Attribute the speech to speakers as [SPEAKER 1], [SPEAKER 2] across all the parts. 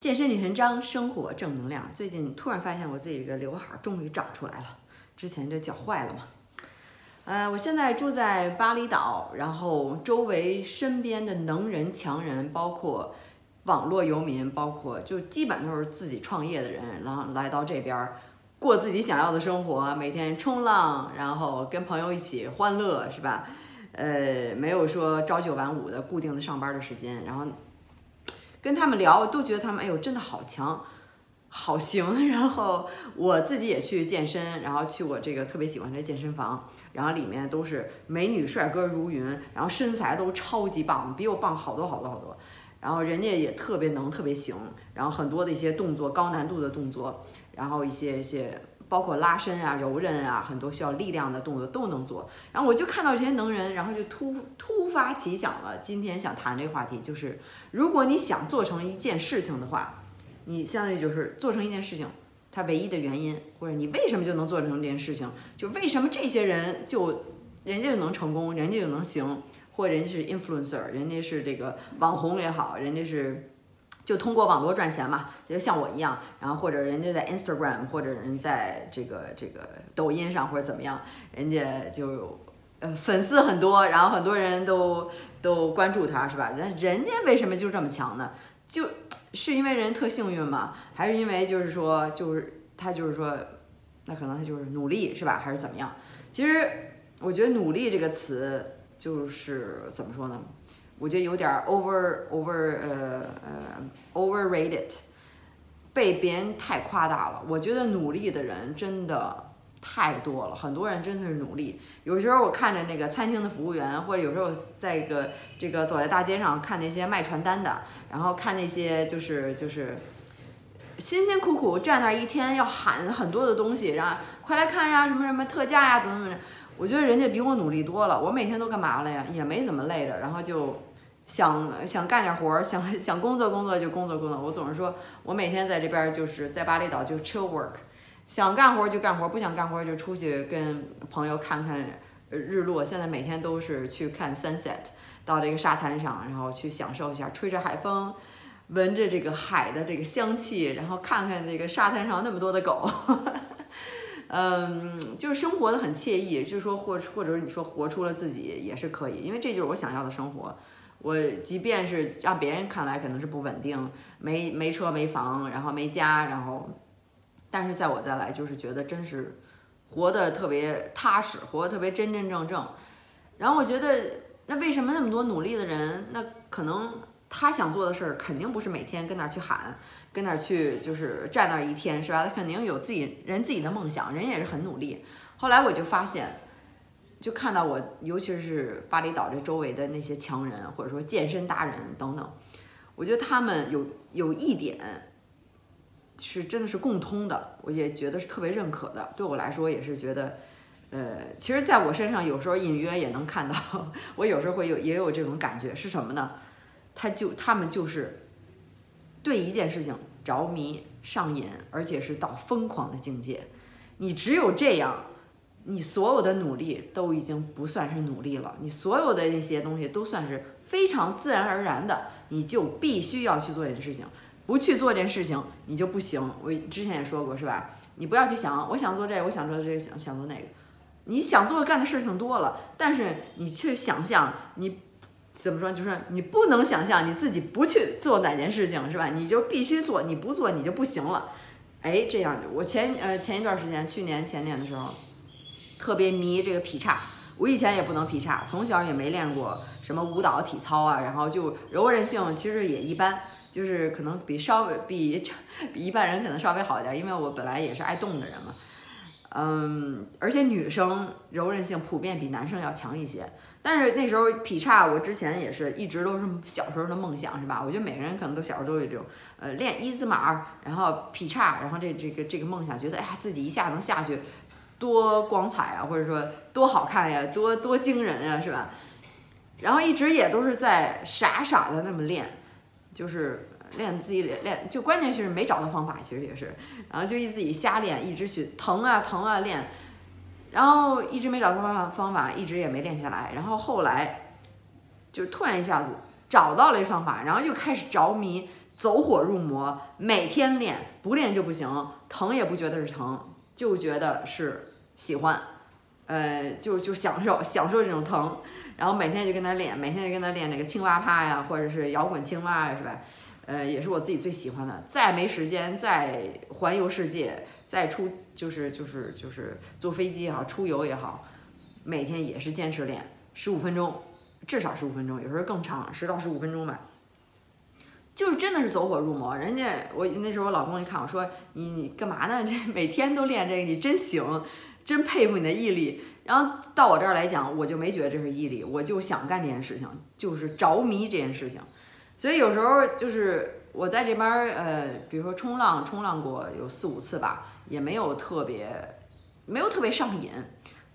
[SPEAKER 1] 健身女神张，生活正能量。最近突然发现我自己这个刘海终于长出来了，之前这脚坏了嘛。呃，我现在住在巴厘岛，然后周围身边的能人强人，包括网络游民，包括就基本都是自己创业的人，然后来到这边过自己想要的生活，每天冲浪，然后跟朋友一起欢乐，是吧？呃，没有说朝九晚五的固定的上班的时间，然后。跟他们聊，都觉得他们哎呦真的好强，好行。然后我自己也去健身，然后去我这个特别喜欢这健身房，然后里面都是美女帅哥如云，然后身材都超级棒，比我棒好多好多好多。然后人家也特别能，特别行，然后很多的一些动作，高难度的动作，然后一些一些。包括拉伸啊、柔韧啊，很多需要力量的动作都能做。然后我就看到这些能人，然后就突突发奇想了。今天想谈这个话题，就是如果你想做成一件事情的话，你相当于就是做成一件事情，它唯一的原因，或者你为什么就能做成这件事情？就为什么这些人就人家就能成功，人家就能行，或人家是 influencer，人家是这个网红也好，人家是。就通过网络赚钱嘛，就像我一样，然后或者人家在 Instagram，或者人在这个这个抖音上或者怎么样，人家就呃粉丝很多，然后很多人都都关注他，是吧？人人家为什么就这么强呢？就是因为人特幸运吗？还是因为就是说就是他就是说，那可能他就是努力，是吧？还是怎么样？其实我觉得努力这个词就是怎么说呢？我觉得有点 over over 呃呃 overrated，被别人太夸大了。我觉得努力的人真的太多了，很多人真的是努力。有时候我看着那个餐厅的服务员，或者有时候在一个这个走在大街上看那些卖传单的，然后看那些就是就是辛辛苦苦站那一天要喊很多的东西，然后快来看呀，什么什么特价呀，怎么怎么着。我觉得人家比我努力多了。我每天都干嘛了呀？也没怎么累着，然后就。想想干点活儿，想 想工作工作就工作工作。我总是说，我每天在这边就是在巴厘岛就 chill work，想干活就干活，不想干活就出去跟朋友看看日落。现在每天都是去看 sunset，到这个沙滩上，然后去享受一下，吹着海风，闻着这个海的这个香气，然后看看这个沙滩上那么多的狗，嗯，就是生活的很惬意。就是说，或或者是你说活出了自己也是可以，因为这就是我想要的生活。我即便是让别人看来可能是不稳定，没没车没房，然后没家，然后，但是在我再来就是觉得真是活得特别踏实，活得特别真真正正。然后我觉得，那为什么那么多努力的人，那可能他想做的事儿肯定不是每天跟那儿去喊，跟那儿去就是站那儿一天是吧？他肯定有自己人自己的梦想，人也是很努力。后来我就发现。就看到我，尤其是巴厘岛这周围的那些强人，或者说健身达人等等，我觉得他们有有一点是真的是共通的，我也觉得是特别认可的。对我来说也是觉得，呃，其实在我身上有时候隐约也能看到，我有时候会有也有这种感觉是什么呢？他就他们就是对一件事情着迷上瘾，而且是到疯狂的境界。你只有这样。你所有的努力都已经不算是努力了，你所有的那些东西都算是非常自然而然的，你就必须要去做一件事情，不去做这件事情你就不行。我之前也说过是吧？你不要去想，我想做这个，我想做这个，想想做那个，你想做干的事情多了，但是你去想象，你怎么说？就是你不能想象你自己不去做哪件事情是吧？你就必须做，你不做你就不行了。哎，这样我前呃前一段时间，去年前年的时候。特别迷这个劈叉，我以前也不能劈叉，从小也没练过什么舞蹈、体操啊，然后就柔韧性其实也一般，就是可能比稍微比比一般人可能稍微好一点，因为我本来也是爱动的人嘛，嗯，而且女生柔韧性普遍比男生要强一些。但是那时候劈叉，我之前也是一直都是小时候的梦想，是吧？我觉得每个人可能都小时候都有这种，呃，练一字马，然后劈叉，然后这这个这个梦想，觉得哎呀自己一下能下去。多光彩啊，或者说多好看呀，多多惊人呀，是吧？然后一直也都是在傻傻的那么练，就是练自己练练，就关键是没找到方法，其实也是，然后就一自己瞎练，一直去疼啊疼啊练，然后一直没找到方法方法，一直也没练下来，然后后来就突然一下子找到了方法，然后又开始着迷，走火入魔，每天练，不练就不行，疼也不觉得是疼，就觉得是喜欢，呃，就就享受享受这种疼，然后每天就跟他练，每天就跟他练那个青蛙趴呀，或者是摇滚青蛙呀，是吧？呃，也是我自己最喜欢的。再没时间，再环游世界，再出就是就是就是坐飞机也好，出游也好，每天也是坚持练十五分钟，至少十五分钟，有时候更长，十到十五分钟吧。就是真的是走火入魔，人家我那时候我老公一看我说你你干嘛呢？这每天都练这个，你真行，真佩服你的毅力。然后到我这儿来讲，我就没觉得这是毅力，我就想干这件事情，就是着迷这件事情。所以有时候就是我在这边儿呃，比如说冲浪，冲浪过有四五次吧，也没有特别没有特别上瘾。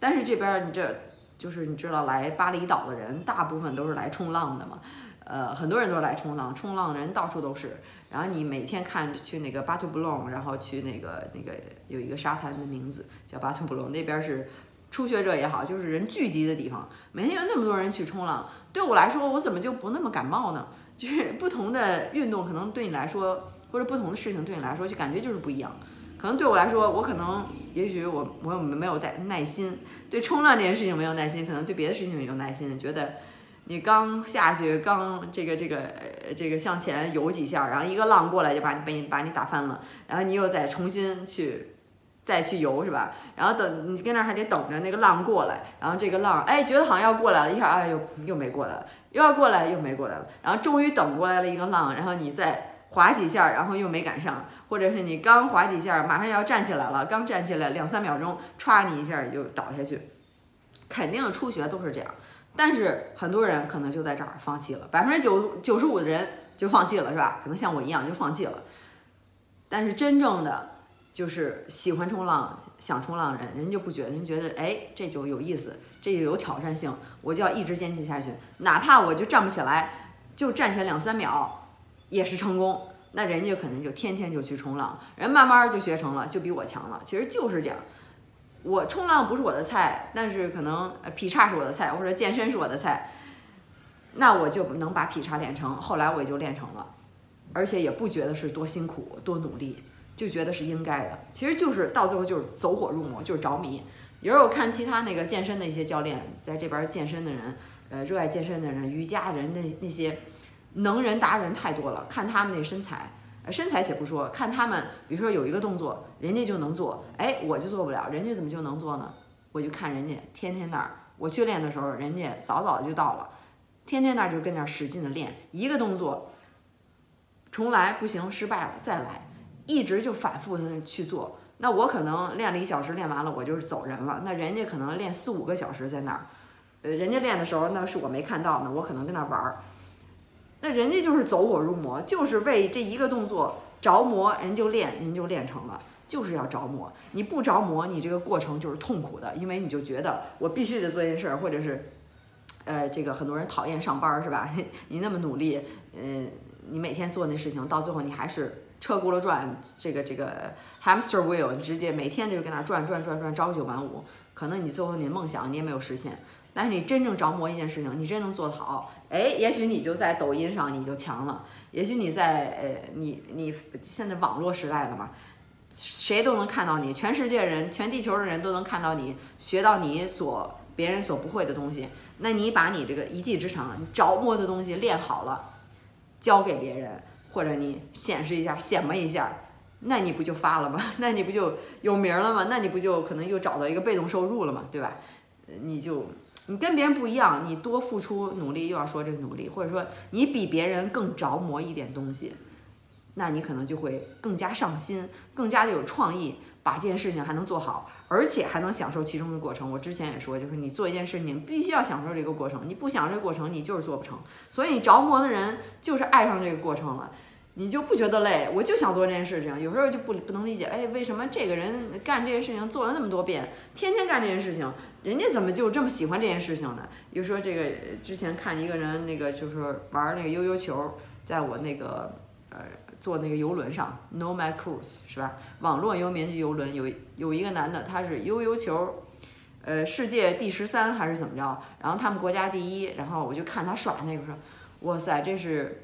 [SPEAKER 1] 但是这边你这就是你知道来巴厘岛的人，大部分都是来冲浪的嘛。呃，很多人都是来冲浪，冲浪的人到处都是。然后你每天看去那个巴图布隆，然后去那个那个有一个沙滩的名字叫巴图布隆，那边是初学者也好，就是人聚集的地方，每天有那么多人去冲浪。对我来说，我怎么就不那么感冒呢？就是不同的运动可能对你来说，或者不同的事情对你来说，就感觉就是不一样。可能对我来说，我可能也许我我没有耐耐心，对冲浪这件事情没有耐心，可能对别的事情有耐心，觉得。你刚下去，刚这个这个这个向前游几下，然后一个浪过来就把你把你把你打翻了，然后你又再重新去再去游是吧？然后等你跟那还得等着那个浪过来，然后这个浪哎觉得好像要过来了，一下哎又又没过来了，又要过来又没过来了，然后终于等过来了一个浪，然后你再划几下，然后又没赶上，或者是你刚划几下，马上要站起来了，刚站起来两三秒钟，歘你一下又倒下去，肯定初学都是这样。但是很多人可能就在这儿放弃了，百分之九九十五的人就放弃了，是吧？可能像我一样就放弃了。但是真正的就是喜欢冲浪、想冲浪人，人就不觉得，人觉得哎，这就有意思，这就有挑战性，我就要一直坚持下去，哪怕我就站不起来，就站起来两三秒也是成功。那人家可能就天天就去冲浪，人慢慢就学成了，就比我强了。其实就是这样。我冲浪不是我的菜，但是可能劈叉是我的菜，或者健身是我的菜，那我就能把劈叉练成。后来我也就练成了，而且也不觉得是多辛苦、多努力，就觉得是应该的。其实就是到最后就是走火入魔，就是着迷。有时候看其他那个健身的一些教练，在这边健身的人，呃，热爱健身的人、瑜伽人那那些能人达人太多了，看他们那身材。身材且不说，看他们，比如说有一个动作，人家就能做，哎，我就做不了，人家怎么就能做呢？我就看人家天天那儿，我去练的时候，人家早早就到了，天天那儿就跟那儿使劲的练，一个动作，重来不行，失败了再来，一直就反复的去做。那我可能练了一小时，练完了我就是走人了。那人家可能练四五个小时在那儿，呃，人家练的时候那是我没看到呢，我可能跟那玩儿。那人家就是走火入魔，就是为这一个动作着魔，人就练，人就练成了，就是要着魔。你不着魔，你这个过程就是痛苦的，因为你就觉得我必须得做件事儿，或者是，呃，这个很多人讨厌上班是吧？你那么努力，嗯，你每天做那事情，到最后你还是车轱辘转，这个这个 hamster wheel，你直接每天就是跟那转转转转，朝九晚五，可能你最后你的梦想你也没有实现。但是你真正着魔一件事情，你真能做得好，哎，也许你就在抖音上你就强了，也许你在呃，你你现在网络时代了嘛，谁都能看到你，全世界人，全地球的人都能看到你，学到你所别人所不会的东西。那你把你这个一技之长，你着魔的东西练好了，教给别人，或者你显示一下，显摆一下，那你不就发了吗？那你不就有名了吗？那你不就可能又找到一个被动收入了吗？对吧？你就。你跟别人不一样，你多付出努力，又要说这努力，或者说你比别人更着魔一点东西，那你可能就会更加上心，更加的有创意，把这件事情还能做好，而且还能享受其中的过程。我之前也说，就是你做一件事情，必须要享受这个过程，你不享受这个过程，你就是做不成。所以你着魔的人就是爱上这个过程了，你就不觉得累，我就想做这件事情。有时候就不不能理解，哎，为什么这个人干这件事情做了那么多遍，天天干这件事情？人家怎么就这么喜欢这件事情呢？比如说这个之前看一个人那个就是玩那个悠悠球，在我那个呃坐那个游轮上，Nomad Cruise 是吧？网络游民游轮有有一个男的，他是悠悠球，呃世界第十三还是怎么着？然后他们国家第一，然后我就看他耍那个说，哇塞，这是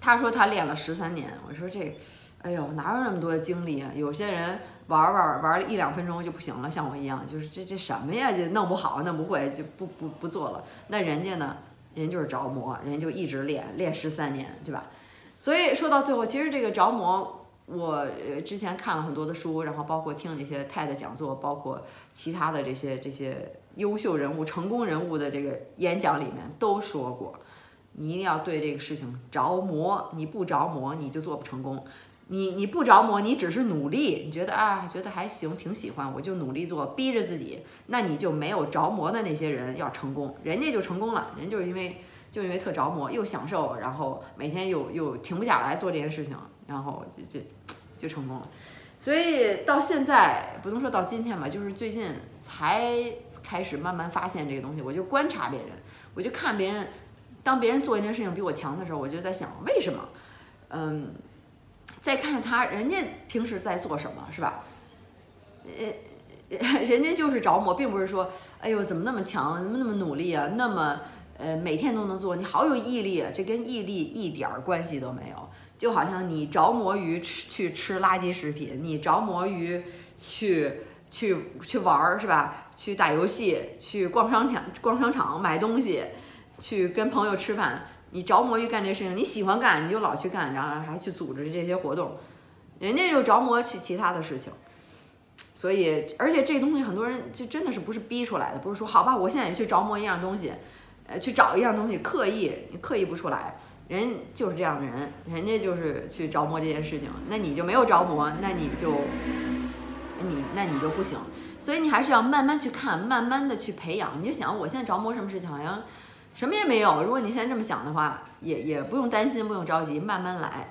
[SPEAKER 1] 他说他练了十三年，我说这，哎呦，哪有那么多精力啊？有些人玩玩玩了一两分钟就不行了，像我一样，就是这这什么呀，就弄不好，弄不会就不不不做了。那人家呢，人就是着魔，人就一直练练十三年，对吧？所以说到最后，其实这个着魔。我呃之前看了很多的书，然后包括听那些 TED 讲座，包括其他的这些这些优秀人物、成功人物的这个演讲里面都说过，你一定要对这个事情着魔，你不着魔你就做不成功。你你不着魔，你只是努力，你觉得啊觉得还行，挺喜欢，我就努力做，逼着自己，那你就没有着魔的那些人要成功，人家就成功了，人就是因为就因为特着魔，又享受，然后每天又又停不下来做这件事情。然后就就就成功了，所以到现在不能说到今天吧，就是最近才开始慢慢发现这个东西。我就观察别人，我就看别人，当别人做一件事情比我强的时候，我就在想为什么？嗯，再看他人家平时在做什么，是吧？呃，人家就是着魔，并不是说，哎呦怎么那么强，怎么那么努力啊？那么呃每天都能做，你好有毅力啊！这跟毅力一点儿关系都没有。就好像你着魔于吃去吃垃圾食品，你着魔于去去去玩儿是吧？去打游戏，去逛商场逛商场买东西，去跟朋友吃饭，你着魔于干这事情，你喜欢干你就老去干，然后还去组织这些活动，人家就着魔去其他的事情。所以，而且这东西很多人就真的是不是逼出来的，不是说好吧，我现在也去着魔一样东西，呃，去找一样东西，刻意你刻意不出来。人就是这样的人，人家就是去着魔这件事情，那你就没有着魔，那你就，你那你就不行，所以你还是要慢慢去看，慢慢的去培养。你就想，我现在着魔什么事情，好像什么也没有。如果你现在这么想的话，也也不用担心，不用着急，慢慢来。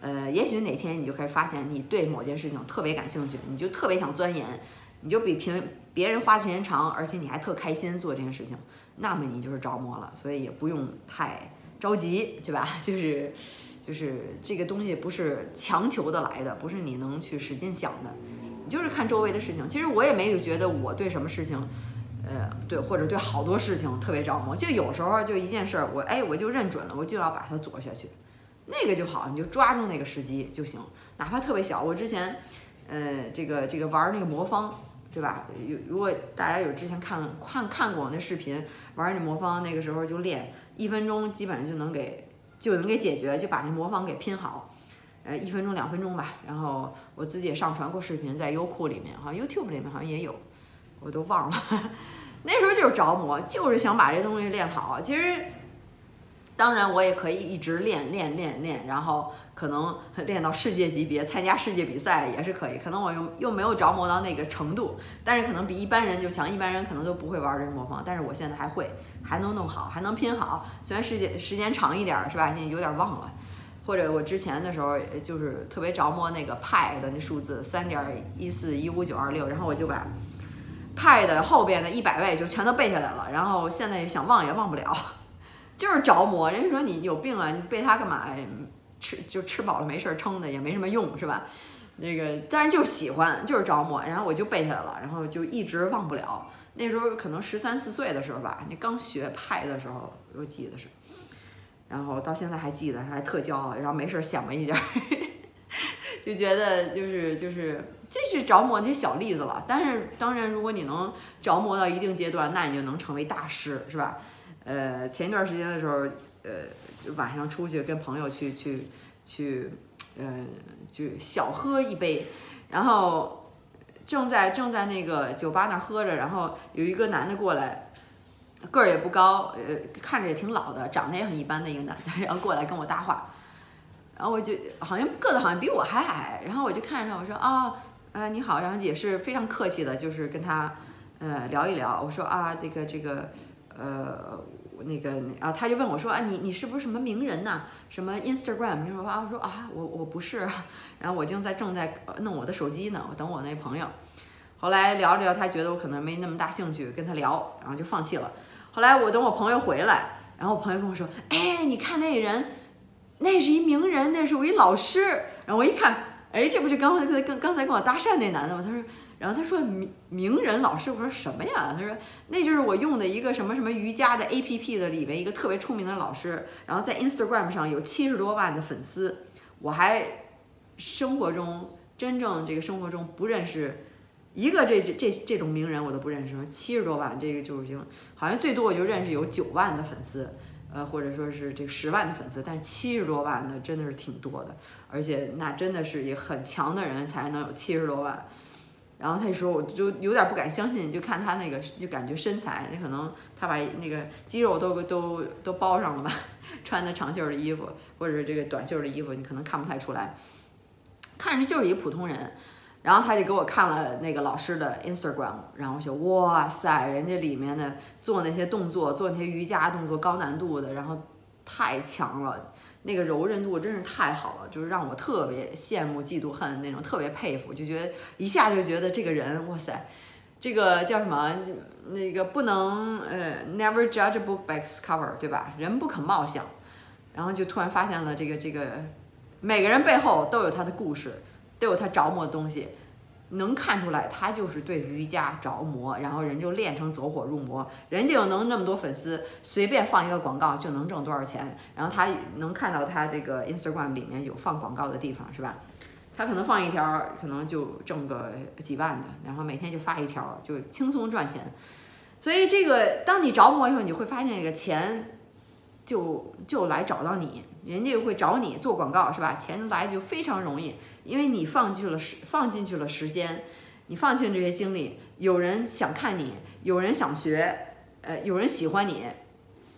[SPEAKER 1] 呃，也许哪天你就可以发现，你对某件事情特别感兴趣，你就特别想钻研，你就比平别人花的时间长，而且你还特开心做这件事情，那么你就是着魔了。所以也不用太。着急，对吧？就是，就是这个东西不是强求的来的，不是你能去使劲想的，你就是看周围的事情。其实我也没有觉得我对什么事情，呃，对或者对好多事情特别着魔。就有时候就一件事儿，我哎我就认准了，我就要把它做下去，那个就好，你就抓住那个时机就行，哪怕特别小。我之前，呃，这个这个玩那个魔方，对吧？有如果大家有之前看看看过我那视频，玩那魔方，那个时候就练。一分钟基本上就能给就能给解决，就把那魔方给拼好，呃，一分钟两分钟吧。然后我自己也上传过视频，在优酷里面，好像 YouTube 里面好像也有，我都忘了。那时候就是着魔，就是想把这东西练好。其实，当然我也可以一直练练练练，然后。可能练到世界级别，参加世界比赛也是可以。可能我又又没有着魔到那个程度，但是可能比一般人就强。一般人可能都不会玩这个魔方，但是我现在还会，还能弄好，还能拼好。虽然时间时间长一点，是吧？现在有点忘了。或者我之前的时候就是特别着魔那个派的那数字三点一四一五九二六，然后我就把派的后边的一百位就全都背下来了。然后现在想忘也忘不了，就是着魔。人家说你有病啊，你背它干嘛？吃就吃饱了没事儿撑的也没什么用是吧？那个但是就喜欢就是着魔，然后我就背下来了，然后就一直忘不了。那时候可能十三四岁的时候吧，你刚学派的时候我记得是，然后到现在还记得还特骄傲，然后没事儿想了一点，就觉得就是就是这是着魔那些小例子了。但是当然如果你能着魔到一定阶段，那你就能成为大师是吧？呃，前一段时间的时候，呃。就晚上出去跟朋友去去去，嗯，就小喝一杯，然后正在正在那个酒吧那喝着，然后有一个男的过来，个儿也不高，呃，看着也挺老的，长得也很一般的一个男的，然后过来跟我搭话，然后我就好像个子好像比我还矮，然后我就看着我说啊，呃，你好，然后也是非常客气的，就是跟他呃聊一聊，我说啊，这个这个呃。那个啊，他就问我说：“啊，你你是不是什么名人呐？什么 Instagram？” 你说啊，我说啊，我我不是。然后我正在正在弄我的手机呢，我等我那朋友。后来聊着聊，他觉得我可能没那么大兴趣跟他聊，然后就放弃了。后来我等我朋友回来，然后我朋友跟我说：“哎，你看那人，那是一名人，那是我一老师。”然后我一看，哎，这不就刚才跟刚才跟我搭讪那男的吗？他说，然后他说名名人老师，我说什么呀？他说那就是我用的一个什么什么瑜伽的 A P P 的里面一个特别出名的老师，然后在 Instagram 上有七十多万的粉丝，我还生活中真正这个生活中不认识一个这这这这种名人我都不认识，七十多万这个就已经好像最多我就认识有九万的粉丝。呃，或者说是这个十万的粉丝，但是七十多万的真的是挺多的，而且那真的是一个很强的人才能有七十多万。然后那时候我就有点不敢相信，就看他那个，就感觉身材，那可能他把那个肌肉都都都包上了吧，穿的长袖的衣服或者这个短袖的衣服，你可能看不太出来，看着就是一个普通人。然后他就给我看了那个老师的 Instagram，然后我就哇塞，人家里面的做那些动作，做那些瑜伽动作高难度的，然后太强了，那个柔韧度真是太好了，就是让我特别羡慕、嫉妒、恨那种，特别佩服，就觉得一下就觉得这个人哇塞，这个叫什么？那个不能呃，never judge a book by its cover，对吧？人不可貌相。然后就突然发现了这个这个，每个人背后都有他的故事。都有他着魔的东西，能看出来他就是对瑜伽着魔，然后人就练成走火入魔，人家又能那么多粉丝，随便放一个广告就能挣多少钱，然后他能看到他这个 Instagram 里面有放广告的地方是吧？他可能放一条，可能就挣个几万的，然后每天就发一条，就轻松赚钱。所以这个当你着魔以后，你会发现这个钱就就来找到你，人家会找你做广告是吧？钱来就非常容易。因为你放进去了时，放进去了时间，你放进这些精力，有人想看你，有人想学，呃，有人喜欢你，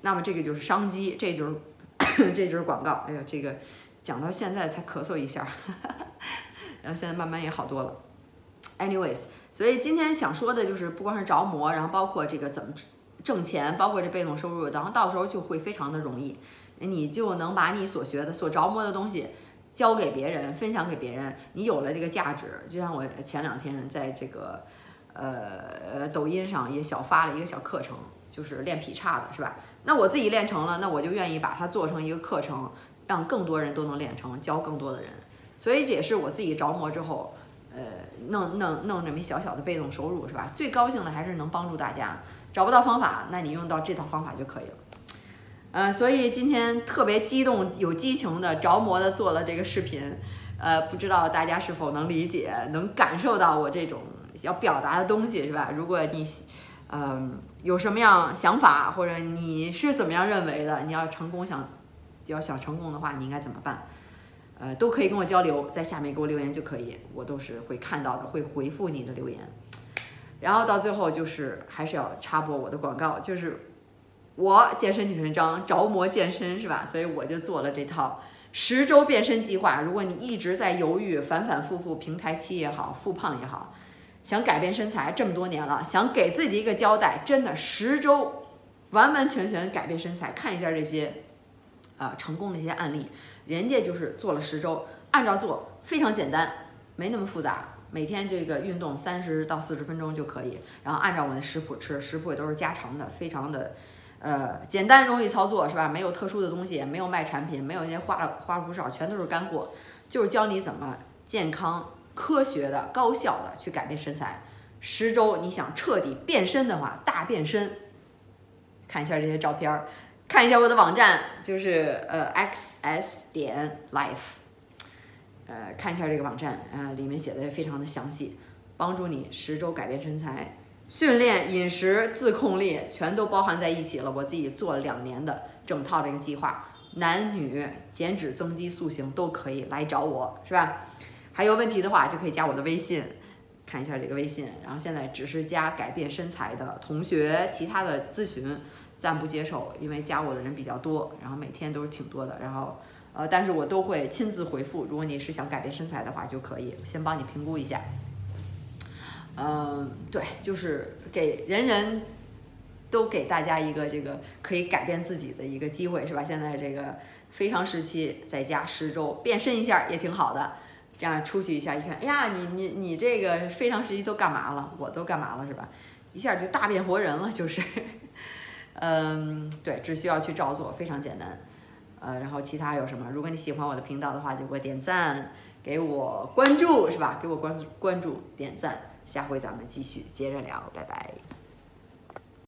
[SPEAKER 1] 那么这个就是商机，这就是 这就是广告。哎呀，这个讲到现在才咳嗽一下，然后现在慢慢也好多了。Anyways，所以今天想说的就是，不光是着魔，然后包括这个怎么挣钱，包括这被动收入，然后到时候就会非常的容易，你就能把你所学的、所着魔的东西。教给别人，分享给别人，你有了这个价值。就像我前两天在这个呃抖音上也小发了一个小课程，就是练劈叉的，是吧？那我自己练成了，那我就愿意把它做成一个课程，让更多人都能练成，教更多的人。所以这也是我自己着魔之后，呃，弄弄弄这么小小的被动收入，是吧？最高兴的还是能帮助大家。找不到方法，那你用到这套方法就可以了。嗯，所以今天特别激动、有激情的、着魔的做了这个视频，呃，不知道大家是否能理解、能感受到我这种要表达的东西，是吧？如果你，嗯，有什么样想法，或者你是怎么样认为的，你要成功想，要想成功的话，你应该怎么办？呃，都可以跟我交流，在下面给我留言就可以，我都是会看到的，会回复你的留言。然后到最后就是还是要插播我的广告，就是。我健身女神张着魔健身是吧？所以我就做了这套十周变身计划。如果你一直在犹豫，反反复复平台期也好，复胖也好，想改变身材这么多年了，想给自己一个交代，真的十周完完全全改变身材。看一下这些啊成功的一些案例，人家就是做了十周，按照做非常简单，没那么复杂。每天这个运动三十到四十分钟就可以，然后按照我的食谱吃，食谱也都是家常的，非常的。呃，简单容易操作是吧？没有特殊的东西，没有卖产品，没有那些花了花了不少，全都是干货，就是教你怎么健康、科学的、高效的去改变身材。十周你想彻底变身的话，大变身，看一下这些照片，看一下我的网站，就是呃 xs 点 life，呃，看一下这个网站，呃，里面写的非常的详细，帮助你十周改变身材。训练、饮食、自控力全都包含在一起了。我自己做了两年的整套这个计划，男女减脂、增肌、塑形都可以来找我，是吧？还有问题的话就可以加我的微信，看一下这个微信。然后现在只是加改变身材的同学，其他的咨询暂不接受，因为加我的人比较多，然后每天都是挺多的。然后呃，但是我都会亲自回复。如果你是想改变身材的话，就可以先帮你评估一下。嗯，对，就是给人人都给大家一个这个可以改变自己的一个机会，是吧？现在这个非常时期，在家十周变身一下也挺好的。这样出去一下，一看，哎呀，你你你这个非常时期都干嘛了？我都干嘛了，是吧？一下就大变活人了，就是。嗯，对，只需要去照做，非常简单。呃，然后其他有什么？如果你喜欢我的频道的话，就给我点赞。给我关注是吧？给我关注关注点赞，下回咱们继续接着聊，拜拜。